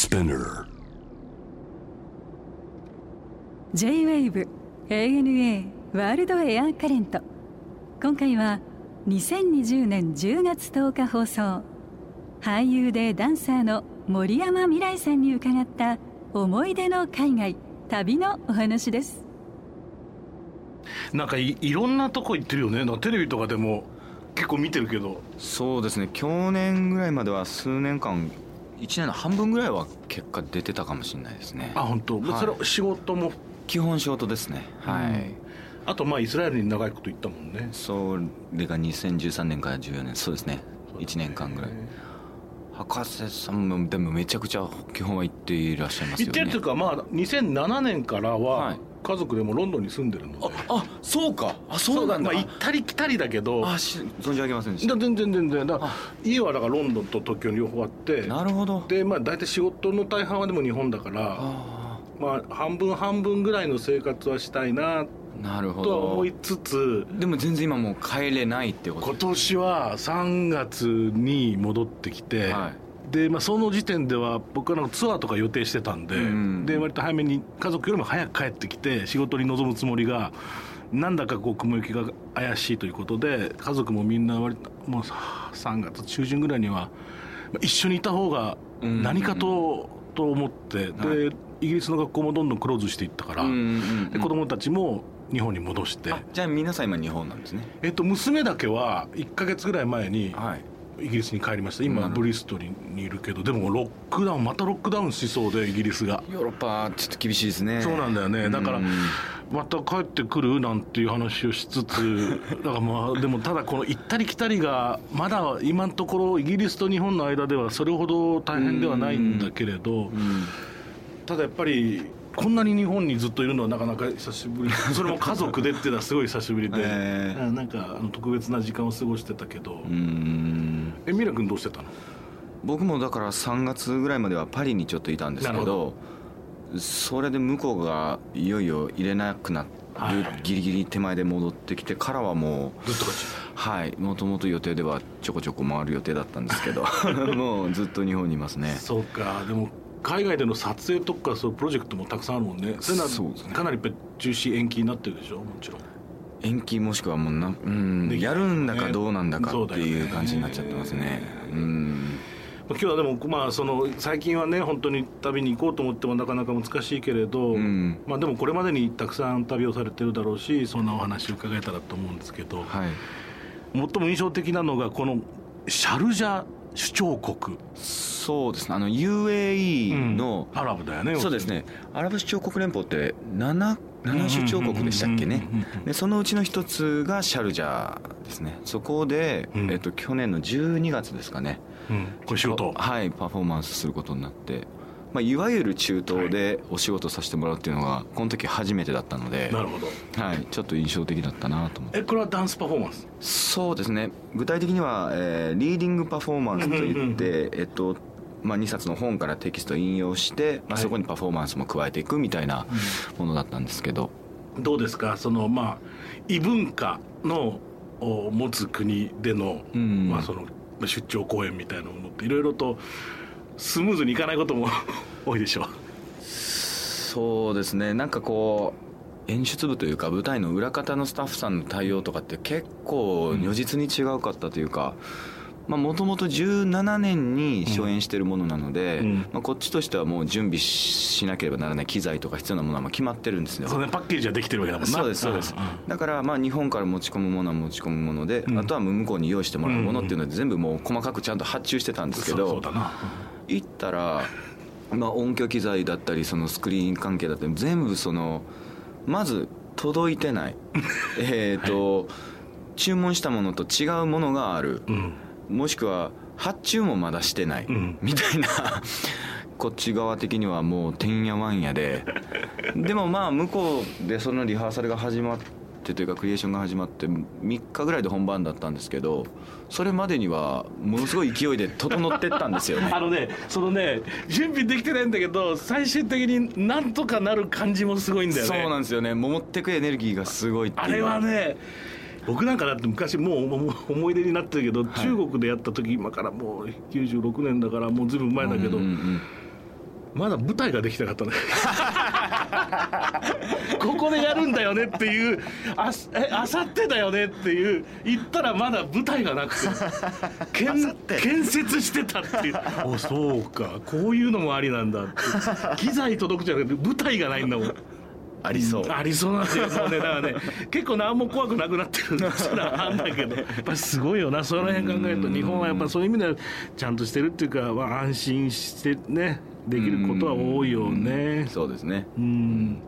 Spinner. J-WAVE ANA ワールドエアカレント今回は2020年10月10日放送。俳優でダンサーの森山未来さんに伺った思い出の海外旅のお話です。なんかいいろんなとこ行ってるよね。なテレビとかでも結構見てるけど。そうですね。去年ぐらいまでは数年間1年の半分ぐらいは結果出てたかもしれないですね。あ本当、はい。それは仕事も？基本仕事ですね。はい、あとまあイスラエルに長いこと行ったもんね。それが2013年から14年。そうですね。1年間ぐらい。博士さんもでもめちゃくちゃ基本は行っていらっしゃいますよね。行ってるっていうかまあ2007年からははい家族でもロンドンに住んでるので、あそうか。あそうなんだ。まあ行ったり来たりだけど。あし存じ上げませんでしだた全然全然。だ家はだからロンドンと東京に両方あって。なるほど。でまあ大体仕事の大半はでも日本だからあまあ半分半分ぐらいの生活はしたいなあなるほとは思どいつつ。でも全然今もう帰れないってこと今年は3月に戻ってきて、はで、まあ、その時点では僕はツアーとか予定してたんで、うん。で割と早めに家族よりも早く帰ってきて仕事に臨むつもりがなんだかこう雲行きが怪しいということで家族もみんな割ともう3月中旬ぐらいにはまあ一緒にいた方がうん。何かと、と思ってで、はイギリスの学校もどんどんクローズしていったから、うんうんうんで子供たちも日本に戻して、あじゃあ皆さん今日本なんですね。えっと、娘だけは1か月ぐらい前にはいイギリスに帰りました。今ブリストルにいるけどでもロックダウンまたロックダウンしそうでイギリスが。ヨーロッパちょっと厳しいですね。そうなんだよね。だからうんまた帰ってくる？なんていう話をしつつ だからまあでもただこの行ったり来たりがまだ今のところイギリスと日本の間ではそれほど大変ではないんだけれどうん。ただやっぱりこんなに日本にずっといるのはなかなか久しぶり。それも家族でっていうのはすごい久しぶりで、えーうんなんかあの特別な時間を過ごしてたけど、うん。えミラ君どうしてたの？僕もだから3月ぐらいまではパリにちょっといたんですけどそれで向こうがいよいよ入れなくなるはい。はいギリギリ手前で戻ってきてからはもうずっとこっち？はい。もともと予定ではちょこちょこ回る予定だったんですけど もうずっと日本にいますね。そうか。でも海外での撮影とかそうプロジェクトもたくさんあるもんね。そういうのはかなりやっぱり中止延期になってるでしょ？もちろん。延期もしくはもうな、うん、やるんだかどうなんだかっていう感じになっちゃってますね。うん。今日はでもまあその最近はね本当に旅に行こうと思ってもなかなか難しいけれど、うん。まあでもこれまでにたくさん旅をされてるだろうしそんなお話を伺えたらと思うんですけど、はい。最も印象的なのがこのシャルジャ首長国そうですね。あの UAE の、アラブだよねそうですね。アラブ首長国連邦って 7, 7首長国でしたっけね。うんうんうんうんうんでそのうちの一つがシャルジャーですね。そこで、うん。えっと、去年の12月ですかね。うん。これ仕事はいパフォーマンスすることになって、まあ、いわゆる中東でお仕事させてもらうっていうのがこの時初めてだったので、なるほど。はい、ちょっと印象的だったなと思って。えこれはダンスパフォーマンス？そうですね。具体的には、えーリーディングパフォーマンスというんうんって、えっとまあ、2冊の本からテキストを引用して、まあ、はい。そこにパフォーマンスも加えていくみたいなものだったんですけど、どうですか？そのまあ異文化のお持つ国での,、うん。まあ、その出張公演みたいなものっていろいろとスムーズにいかないことも 多いでしょそうですね。なんかこう演出部というか舞台の裏方のスタッフさんの対応とかって結構如実に違うかったというかもともと17年に初演してるものなので、うん。まあ、こっちとしてはもう準備しなければならない機材とか必要なものはもう決まってるんですよ。そのパッケージはできてるわけだもんな。そうですそうです。んん。だからまあ日本から持ち込むものは持ち込むもので、うん。あとは向こうに用意してもらうものっていうので全部もう細かくちゃんと発注してたんですけど行ったら、まあ、音響機材だったりそのスクリーン関係だったり全部そのまず届いてない。えっと、注文したものと違うものがある、うんもしくは発注もまだしてない、うん。みたいな。こっち側的にはもうてんやわんやで。でもまあ向こうでそのリハーサルが始まってというかクリエーションが始まって3日ぐらいで本番だったんですけどそれまでにはものすごい勢いで整ってったんですよね。あのねそのね準備できてないんだけど最終的になんとかなる感じもすごいんだよね。そうなんですよね。持ってくエネルギーがすごいっていう。あれはね僕なんかだって昔もう思い出になってるけど、い。中国でやった時今からもう96年だからもうずいぶん前だけど、うんうんうんまだ舞台ができなかったね。ここでやるんだよねっていうあさってだよねっていう言ったらまだ舞台がなくて建建設してたっていう。おそうか。こういうのもありなんだって機材届くじゃなくて舞台がないんだもんありそう、ありそうなんですよもうねだからね 結構何も怖くなくなってるんですら あんだけど。やっぱりすごいよな。その辺考えると日本はやっぱそういう意味ではちゃんとしてるっていうか、まあ、安心してねできることは多いよね。そうですね。うん。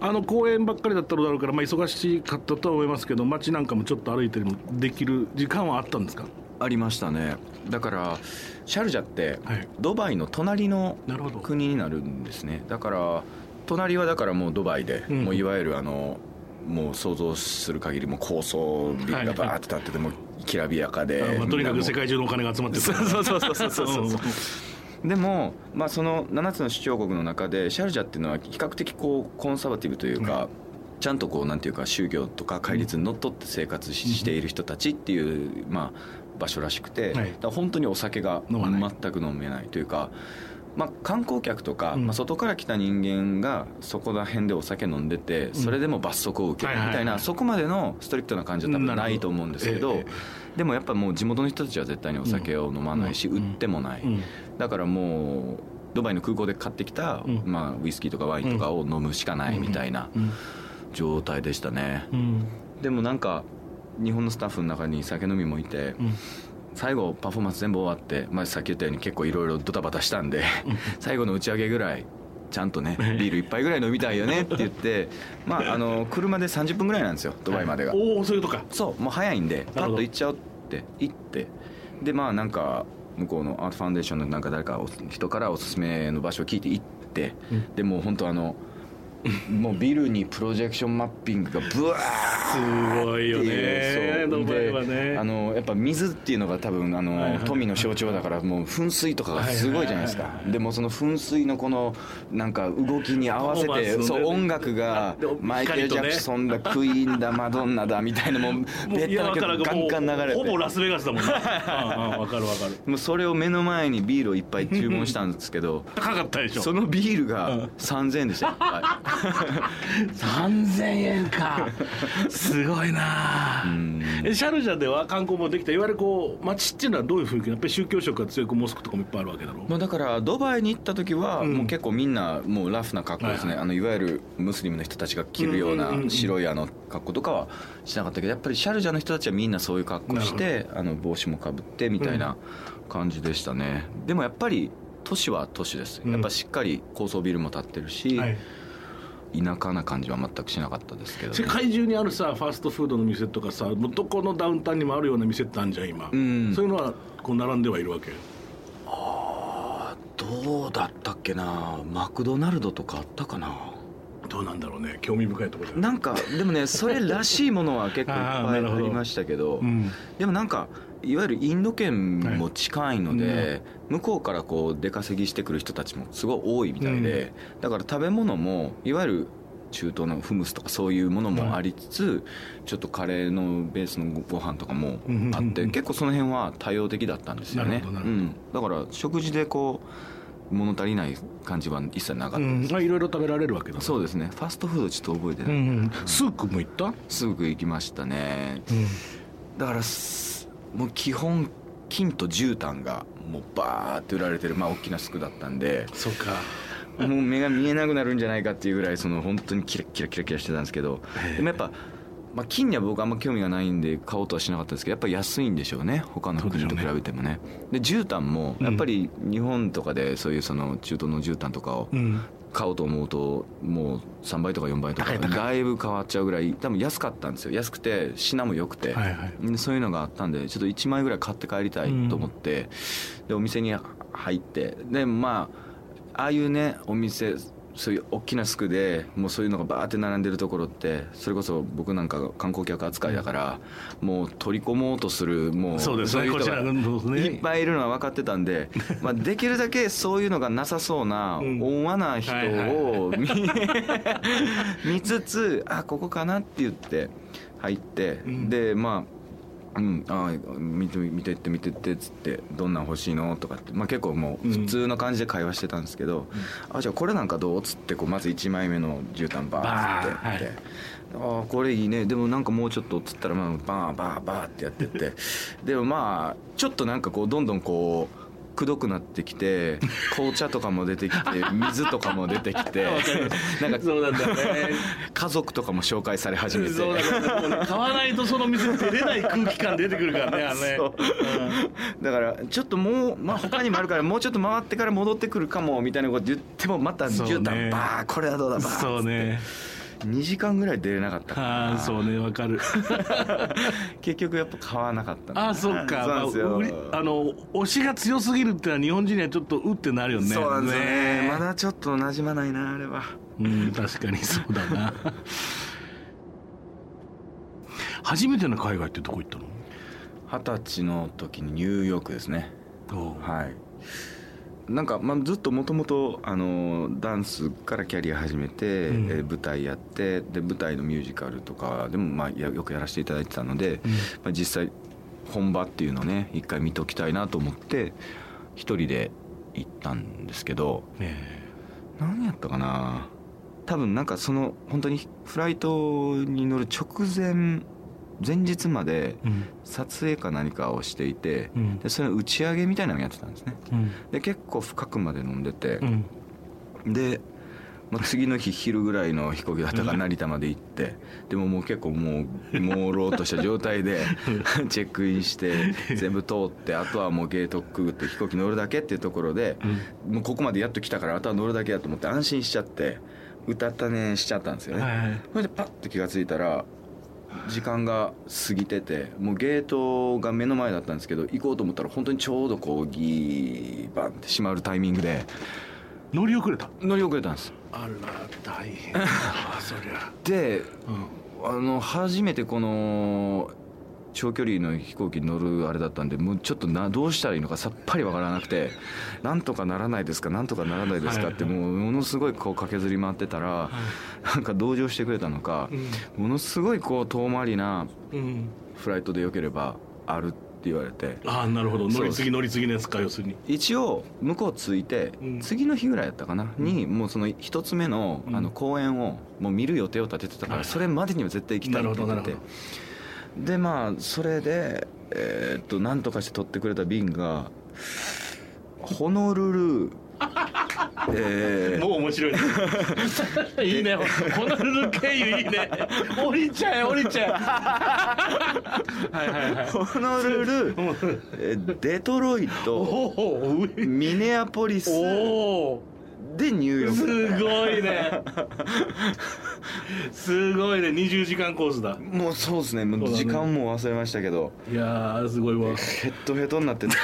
あの公園ばっかりだったのだろうから、まあ、忙しかったとは思いますけど街なんかもちょっと歩いてもできる時間はあったんですか？ありましたね。だからシャルジャってはい。ドバイの隣の国になるんですね。だから隣はだからもうドバイで、うん。もういわゆるあのもう想像する限りもう高層ビルがバーって立っててもうきらびやかで、あまあとにかく世界界中のお金が集まってる。そうそうそうそうそうそう。でも、まあ、その7つの首長国の中でシャルジャっていうのは比較的こうコンサバティブというか、ちゃんとこうなんていうか宗教とか戒律にのっとって生活し,、している人たちっていう、まあ、場所らしくて、はい。だから本当にお酒が全く飲めないというか。まあ、観光客とか、うん。まあ、外から来た人間がそこら辺でお酒飲んでてそれでも罰則を受けるみたいなそこまでのストリクトな感じは多分ないと思うんですけどでもやっぱもう地元の人たちは絶対にお酒を飲まないしうん。売ってもない。うん。だからもうドバイの空港で買ってきた、うん。まあ、ウイスキーとかワインとかを飲むしかないみたいなうん。状態でしたね、うん。でもなんか日本のスタッフの中に酒飲みもいて、うん最後パフォーマンス全部終わって、まあ、さっき言ったように結構いろいろドタバタしたんで最後の打ち上げぐらいちゃんとねビール一杯ぐらい飲みたいよねって言ってまああの車で30分ぐらいなんですよドバイまでが、おおそういうことか。そうもう早いんでパッと行っちゃおうって行ってでまあなんか向こうのアートファンデーションのなんか誰かお人からおすすめの場所を聞いて行って、うん。でもう本当あのもうビルにプロジェクションマッピングがブワーすごいよねそうであね。のやっぱ水っていうのが多分あの、はいはい。富の象徴だからもう噴水とかがすごいじゃないですか。はいはいはいはい。でもその噴水のこのなんか動きに合わせパフォーマンスのね。てそう音楽がでマイケル・ジャクソンだクイーンだマドンナだみたいなもうベッタな曲ガンガン流れて。ほぼラスベガスだもんな うんうんわかるわかる。もうそれを目の前にビールをいっぱい注文したんですけど 高かったでしょ。そのビールうん。が3000円でしたよ、はい 3000円か。すごいな。うん。えシャルジャでは観光もできた。いわゆるこう街っていうのはどういう雰囲気やっぱり宗教色が強くモスクとかもいっぱいあるわけだろ。まあ、だからドバイに行った時はうん。もう結構みんなもうラフな格好ですね、はい。い、あのいわゆるムスリムの人たちが着るよううんうんうんうなん。白いあの格好とかはしなかったけどやっぱりシャルジャの人たちはみんなそういう格好してあの帽子もかぶってみたいな感じでしたね、でもやっぱり都市は都市です。うん。やっぱしっかり高層ビルも建ってるし、はい田舎な感じは全くしなかったですけど、世ね、界中にあるさファーストフードの店とかさどこのダウンタウンにもあるような店ってあるじゃん今、うん。そういうのはこう並んではいるわけ？どうだったっけな？マクドナルドとかあったかな？どうなんだろうね。興味深いところなんかでもねそれらしいものは結構いっぱいありましたけどうん。でもなんかいわゆるインド圏も近いので、はい。向こうからこう出稼ぎしてくる人たちもすごい多いみたいで、だから食べ物もいわゆる中東のフムスとかそういうものもありつつ、ちょっとカレーのベースのご飯とかもあって、うん結構その辺は多様的だったんですよね。うん、だから食事でこう物足りない感じは一切なかったです、うん。まあいろいろ食べられるわけだそうですね。ファストフードちょっと覚えてうない、んうん。スークも行った？すぐ行きましたね。うん。だからすもう基本金と絨毯がもうバーって売られてるまあ大きなスクだったんでそうか。もう目が見えなくなるんじゃないかっていうぐらいその本当にキラキラキラキラしてたんですけどでもやっぱ、まあ、金には僕あんま興味がないんで買おうとはしなかったんですけどやっぱり安いんでしょうね他の国と比べてもね。で絨毯もやっぱり日本とかでそういうその中東の絨毯とかをうん買おうと思うともう3倍とか4倍とかだいぶ変わっちゃうぐらい多分安かったんですよ。安くて品も良くて、はいはい。でそういうのがあったんでちょっと1枚ぐらい買って帰りたいと思って、でお店に入ってでまあああいうねお店そういう大きなスクでもうそういうのがバーって並んでるところってそれこそ僕なんか観光客扱いだから、もう取り込もうとするもうそうですね。こちらいっぱいいるのは分かってたんで、まあ、できるだけそういうのがなさそうなうん。温和な人を見見つつあここかなって言って入って、うん。でまあうん、ああ見て見てって見てってっつって「どんなん欲しいの?」とかって、まあ、結構もう普通の感じで会話してたんですけど「あじゃあこれなんかどう?」っつってこうまず1枚目の絨毯バーッつってバーンやってああこれいいねでもなんかもうちょっとっつったらまあバーバーバーってやってってでもまあちょっとなんかこうどんどんこうくどくなってきて紅茶とかも出てきて 水とかも出てきて なんかそうなんだよね。家族とかも紹介され始めて。ね買わないとその店出れない空気感出てくるからねあのね そう。だからちょっともう、まあ、他にもあるからもうちょっと回ってから戻ってくるかもみたいなこと言ってもまた絨毯バーこれはどうだバーそうね2時間ぐらい出れなかったああそうねわかる。結局やっぱ買わなかったああそっか。そうあの推しが強すぎるってのは日本人にはちょっとうってなるよね。そうなんですよね。ね。まだちょっと馴染まないなあれは。うん確かにそうだな。初めての海外ってどこ行ったの？二十歳の時にニューヨークですね。はいなんか、まあ、ずっともともとダンスからキャリア始めて、うん。えー舞台やってで舞台のミュージカルとかでも、まあ、やよくやらせていただいてたので、まあ、実際本場っていうのをね一回見ときたいなと思って一人で行ったんですけどね何やったかな？多分なんかその本当にフライトに乗る直前前日まで撮影か何かをしていて、うん。でそれの打ち上げみたいなのをやってたんですね。うん。で結構深くまで飲んでてう、ん。で、まあ、次の日昼ぐらいの飛行機だったから成田まで行ってでももう結構もう朦朧とした状態で チェックインして全部通ってあとはもうゲートくぐって飛行機乗るだけっていうところで、もうここまでやっと来たからあとは乗るだけだと思って安心しちゃって歌ったねしちゃったんですよね、はいはい。それでパッと気が付いたら時間が過ぎててもうゲートが目の前だったんですけど行こうと思ったら本当にちょうどこうギーバンって閉まるタイミングで乗り遅れた？乗り遅れたんです。あら大変だわそりゃ。でうん。あの初めてこの長距離の飛行機に乗るあれだったんでもうちょっとなどうしたらいいのかさっぱりわからなくてなんとかならないですかなんとかならないですかってもうものすごいこう駆けずり回ってたらなんか同情してくれたのかものすごいこう遠回りなうん。フライトでよければあるって言われて。ああなるほど。乗り継ぎ乗り継ぎのやつか要するに。一応向こう着いてうん。次の日ぐらいやったかなにもうその一つ目のうん。あの公演をもう見る予定を立ててたかはいらそれまでには絶対行きたいって言っててでまあそれでえーっと何とかして取ってくれた便がホノルル えーもう面白いね。いいね。ホノルル経由いいね。降りちゃえ降りちゃえ。はいはいはい。ホノルル えーデトロイおトミネアポリスおおでニューヨすークごいね。すごいね。20時間コースだ。もうそうですね。もう時間も忘れましたけど。いやーすごいわ。ヘッドヘッドになってつい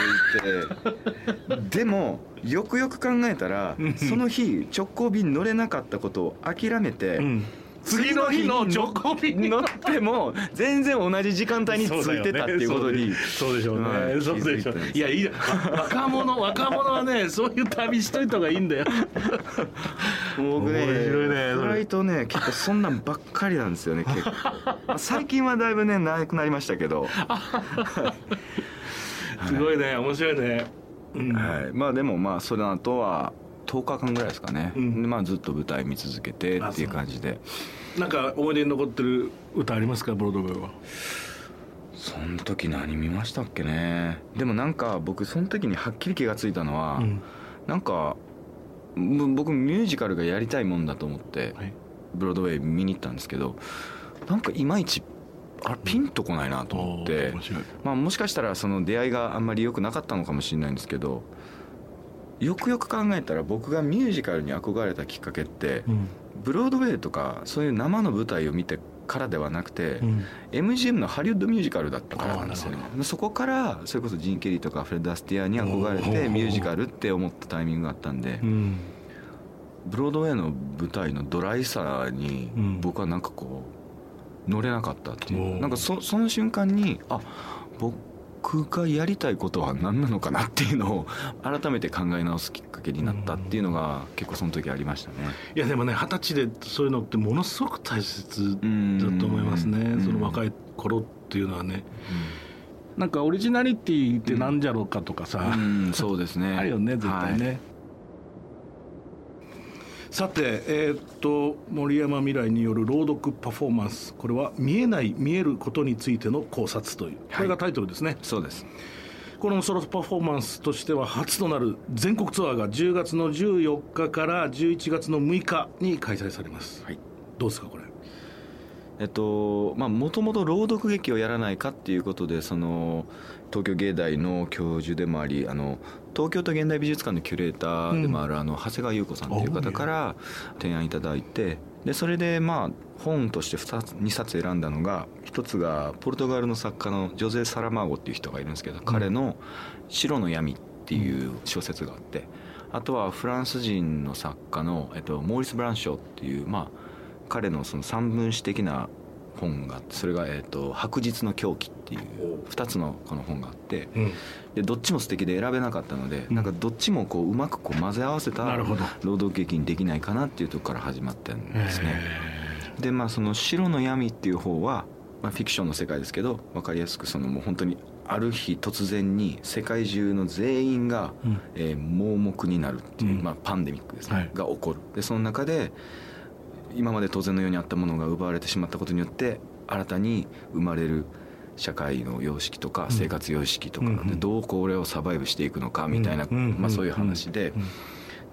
て でもよくよく考えたらその日直行便乗れなかったことを諦めて、うん次の日の直行便に乗っても全然同じ時間帯についてたっていうことにそうでしょうね。はいそうでしょういやいい若者若者はねそういう旅しといた方がいいんだよ。僕ね面白いねそれ。フライトね結構そんなんばっかりなんですよね 結構。まあ最近はだいぶねなくなりましたけど、すごいね面白いね。うん。はい、まあでもまあその後は10日間ぐらいですかね、うん。でまあ、ずっと舞台見続けてっていう感じで。なんか思い出に残ってる歌ありますか？ブロードウェイは。その時何見ましたっけね。でもなんか僕その時にはっきり気がついたのは、うん。なんかぶ僕ミュージカルがやりたいもんだと思ってはい。ブロードウェイ見に行ったんですけどなんかいまいちあれピンとこないなと思って。まあ、もしかしたらその出会いがあんまり良くなかったのかもしれないんですけどよくよく考えたら僕がミュージカルに憧れたきっかけって、うん。ブロードウェイとかそういう生の舞台を見てからではなくて、うん。MGM のハリウッドミュージカルだったからなんですよね。そこからそれこそジン・ケリーとかフレッド・アスティアに憧れてミュージカルって思ったタイミングがあったんで、うん。ブロードウェイの舞台のドライさにうん。僕はなんかこう乗れなかったっていう、おー。なんかそその瞬間にあ僕がやりたいことは何なのかなっていうのを改めて考え直すきっかけになったっていうのが結構その時ありましたね。いやでもね二十歳でそういうのってものすごく大切だうんと思いますね。うん。その若い頃っていうのはね。なんかオリジナリティってなんじゃろうかとかさ、うんそうですね。あるよね絶対ね、はいさてえーっと森山未来による朗読パフォーマンス。これは見えない見えることについての考察という。これがタイトルですね、そうです。このソロパフォーマンスとしては初となる全国ツアーが10月の14日から11月の6日に開催されます、はい。どうですかこれ？えっとまあもともと朗読劇をやらないかっていうことでその東京芸大の教授でもありあの東京都現代美術館のキュレーターでもある、あの長谷川優子さんっていう方から提案いただいてでそれでまあ本として2つ2冊選んだのが一つがポルトガルの作家のジョゼ・サラマーゴっていう人がいるんですけど、彼の「白の闇」っていう小説があってあとはフランス人の作家の、えっと、モーリス・ブランショーっていうまあ彼のその三分子的な本がそれが、えー、と白日の狂気っていう2つのこの本があってうん。でどっちも素敵で選べなかったので、なんかどっちもこううまくこう混ぜ合わせた労働劇にできないかなっていうところから始まったんですね。でまあその「白の闇」っていう方は、まあ、フィクションの世界ですけど分かりやすくそのもう本当にある日突然に世界中の全員が、うん。えー盲目になるっていう、うん。まあ、パンデミックですね、はい。が起こる。でその中で今まで当然のようにあったものが奪われてしまったことによって新たに生まれる社会の様式とか生活様式とか、うんでどうこれをサバイブしていくのかみたいな、うんまあ、そういう話で、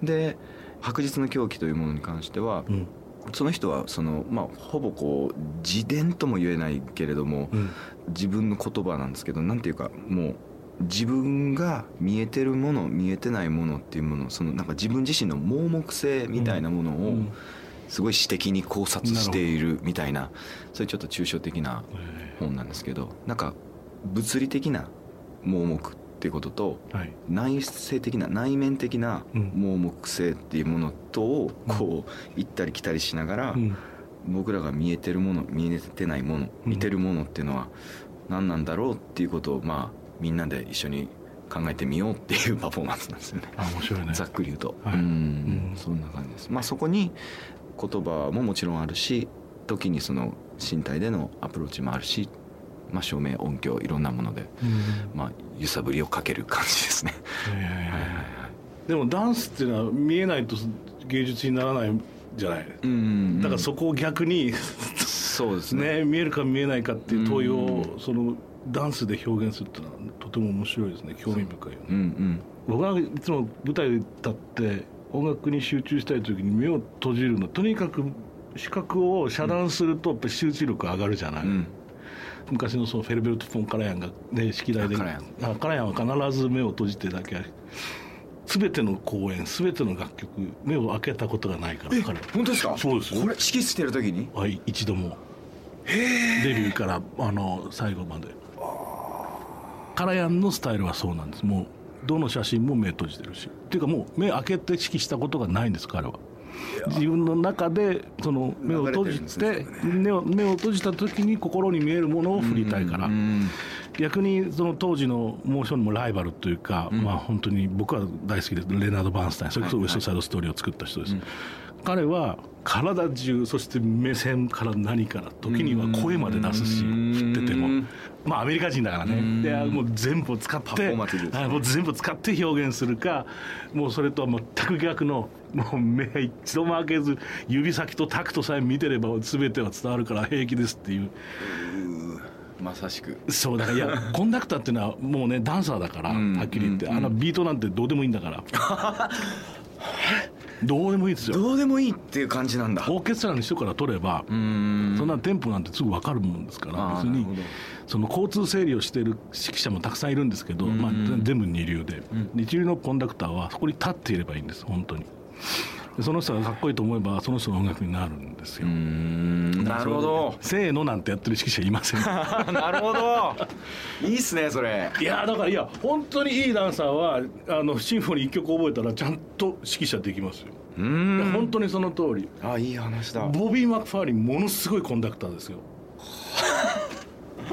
うん。で白日の狂気というものに関しては、うん。その人はその、まあ、ほぼこう自伝とも言えないけれども、うん。自分の言葉なんですけどなんていうかもう自分が見えてるもの見えてないものっていうものそのなんか自分自身の盲目性みたいなものをうんすごい私的に考察しているみたいなそういうちょっと抽象的な本なんですけどなんか物理的な盲目っていうこととはい。内省的な内面的なうん。盲目性っていうものとをこう行ったり来たりしながら、うん。僕らが見えてるもの見えてないものうん。見てるものっていうのは何なんだろうっていうことをまあみんなで一緒に考えてみようっていう パフォーマンスなんですよね。あ面白いね。ざっくり言うと、はい。うん。うん。そんな感じです。まあそこに言葉ももちろんあるし時にその身体でのアプローチもあるし、まあ、照明音響いろんなもので、うん。まあ、揺さぶりをかける感じですね。でもダンスっていうのは見えないと芸術にならないじゃない。うんだからそこを逆にそうですね。ね見えるか見えないかっていう問いうん。をそのダンスで表現するっていうのはとても面白いですね。興味深いよね。うんうん。僕はいつも舞台に立って音楽に集中したい時に目を閉じるのとにかく視覚を遮断するとやっぱり集中力上がるじゃない、うん。昔のそのフェルベルト・フォン・カラヤンが、ね、式台であカラヤンは必ず目を閉じてだけ全ての公演全ての楽曲目を開けたことがないから彼は。本当ですか？そうですよ。これ指揮してる時に？はい一度も。デビューからあの最後までカラヤンのスタイルはそうなんです。もうどの写真も目閉じてるし。っていうかもう目開けて指揮したことがないんです彼は。自分の中でその目を閉じてね。目を目を閉じた時に心に見えるものを振りたいから。うん。逆にその当時のモーションのライバルというか、まあ本当に僕は大好きでレナード・バーンスタインそれこそウエストサイドストーリーを作った人です、彼は体中そして目線から何から時には声まで出すしうん。振ってても。まあアメリカ人だからうん。ねでもう全部を使ってね。はいもう全部使って表現するかもうそれとは全く逆のもう目一度も開けず指先とタクトさえ見てれば全ては伝わるから平気ですっていう。まさしく。そうだからいや コンダクターっていうのはもうねダンサーだからうん。はっきり言って。うん。あのビートなんてどうでもいいんだから どうでもいいですよ。どうでもいいっていう感じなんだ。オーケストラの人から取ればうん。そんなテンポなんてすぐ分かるもんですから別にその交通整理をしている指揮者もたくさんいるんですけど、うんまあ、全部二流で、うん。一流のコンダクターはそこに立っていればいいんです本当に。でその人がかっこいいと思えばその人の音楽になるんですよ、んなるほど。せーのなんてやってる指揮者いません。なるほど。いいっすねそれ。いやだからいや本当にいいダンサーはあのシンフォニー1曲覚えたらちゃんと指揮者できますよ、うん。本当にその通り。あいい話だ。ボビー・マクファーリンものすごいコンダクターですよ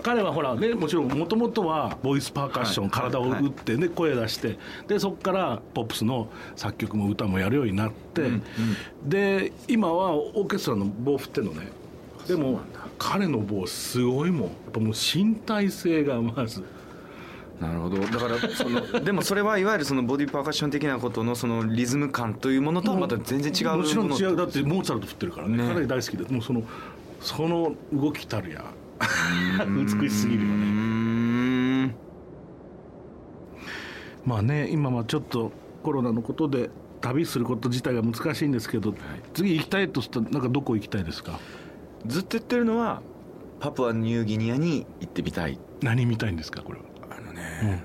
彼はほらねもちろんもともとはボイスパーカッション、はい。体を打ってね、声出してでそこからポップスの作曲も歌もやるようになって、うんで今はオーケストラの棒振ってんのね。でも彼の棒すごいもん。やっぱもう身体性がまず。なるほど。だからその でもそれはいわゆるそのボディパーカッション的なことのそのリズム感というものとはまた全然違うものもちろん違う。だってモーツァルト振ってるからね。ね。彼大好きで。もうそのその動きたるや 美しすぎるよね。ん。まあね今はちょっとコロナのことで旅すること自体が難しいんですけど、次行きたいとしたらなんかどこ行きたいですか？ずっと言ってるのはパプアニューギニアに行ってみたい。何見たいんですかこれは？あのね、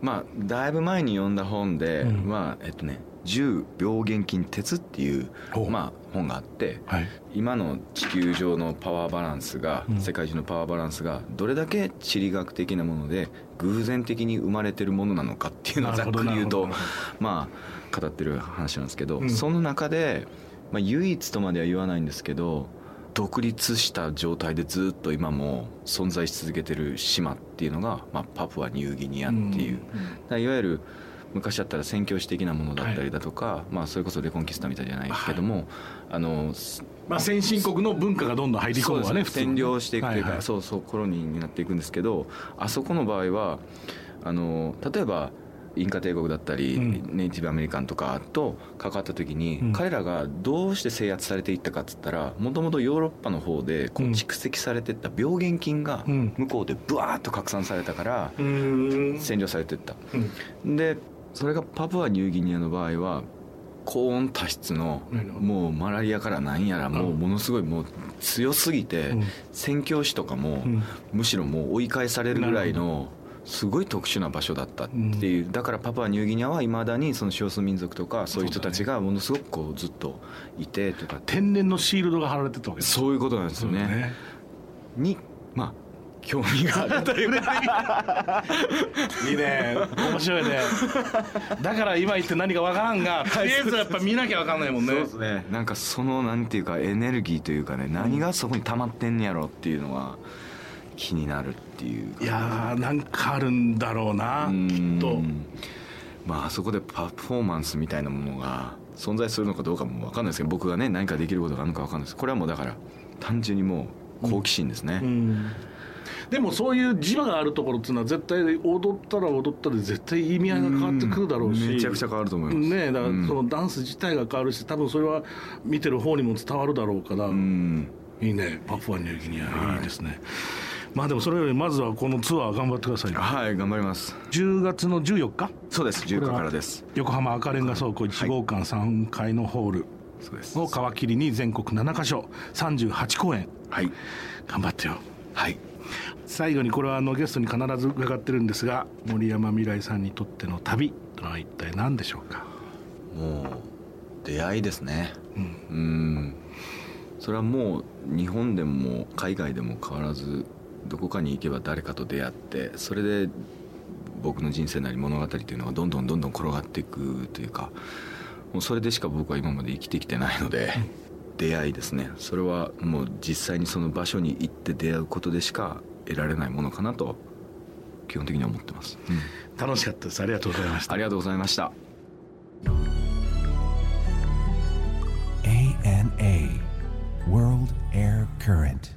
まあだいぶ前に読んだ本で、うん。まあえっとね「重病原菌鉄」っていうまあ本があってはい。今の地球上のパワーバランスが、うん。世界中のパワーバランスがどれだけ地理学的なもので偶然的に生まれてるものなのかっていうのをざっくり言うとまあ語ってる話なんですけど、うん。その中で、まあ、唯一とまでは言わないんですけど独立した状態でずっと今も存在し続けてる島っていうのが、まあ、パプアニューギニアっていう、だからいわゆる昔だったら宣教師的なものだったりだとか、まあ、それこそレコンキスタみたいじゃないけども、あのまあ先進国の文化がどんどん入り込むわねそうです占領していくというか、はいはい。そうそうコロニーになっていくんですけどあそこの場合はあの例えばインカ帝国だったり、うん。ネイティブアメリカンとかと関わった時に、うん。彼らがどうして制圧されていったかっつったらもともとヨーロッパの方でこううん。蓄積されていった病原菌がうん。向こうでブワーッと拡散されたから占領されていった。うん。でそれがパプアニューギニアの場合は高温多湿のもうマラリアからなんやらもうものすごいもう強すぎてうん。宣教師とかもうん。むしろもう追い返されるぐらいのすごい特殊な場所だったっていう。だからパプアニューギニアはいまだにその少数民族とかそういう人たちがものすごくこうずっといてとか。天然のシールドが貼られてたわけですそういうことなんですよね。にまあ興味がある。というかいいね。面白いね。だから今言って何かわからんがとりあえずやっぱ見なきゃわかんないもんね。そうですね。なんかそのなんていうかエネルギーというかね何がそこに溜まってんねやろっていうのは気になるっていうか。いやーなんかあるんだろうなうん。きっと。まああそこでパフォーマンスみたいなものが存在するのかどうかも分かんないですけど僕がね何かできることがあるのか分かんないです。これはもうだから単純にもう好奇心ですね、うんでもそういう磁場があるところっていうのは絶対踊ったら踊ったで絶対意味合いが変わってくるだろうし、めちゃくちゃ変わると思います。ねだからうん。そのダンス自体が変わるし多分それは見てる方にも伝わるだろうから、うん。いいね。パプアニューギニアいいですね、まあでもそれよりまずはこのツアー頑張ってくださいよ。はい頑張ります。10月の14日？そうです。10日からです。横浜赤レンガ倉庫1号館3階のホール。を皮切りに全国7カ所38公演。はい。頑張ってよ。はい最後にこれはあのゲストに必ず伺ってるんですが森山未来さんにとっての旅とは一体何でしょうか？もう出会いですね。うん。うん。それはもう日本でも海外でも変わらずどこかに行けば誰かと出会ってそれで僕の人生なり物語というのがどんどんどんどん転がっていくというかもうそれでしか僕は今まで生きてきてないので出会いですね。それはもう実際にその場所に行って出会うことでしか得られないものかなと基本的には思ってます、楽しかったです。ありがとうございました。ありがとうございました。ANA World Air Current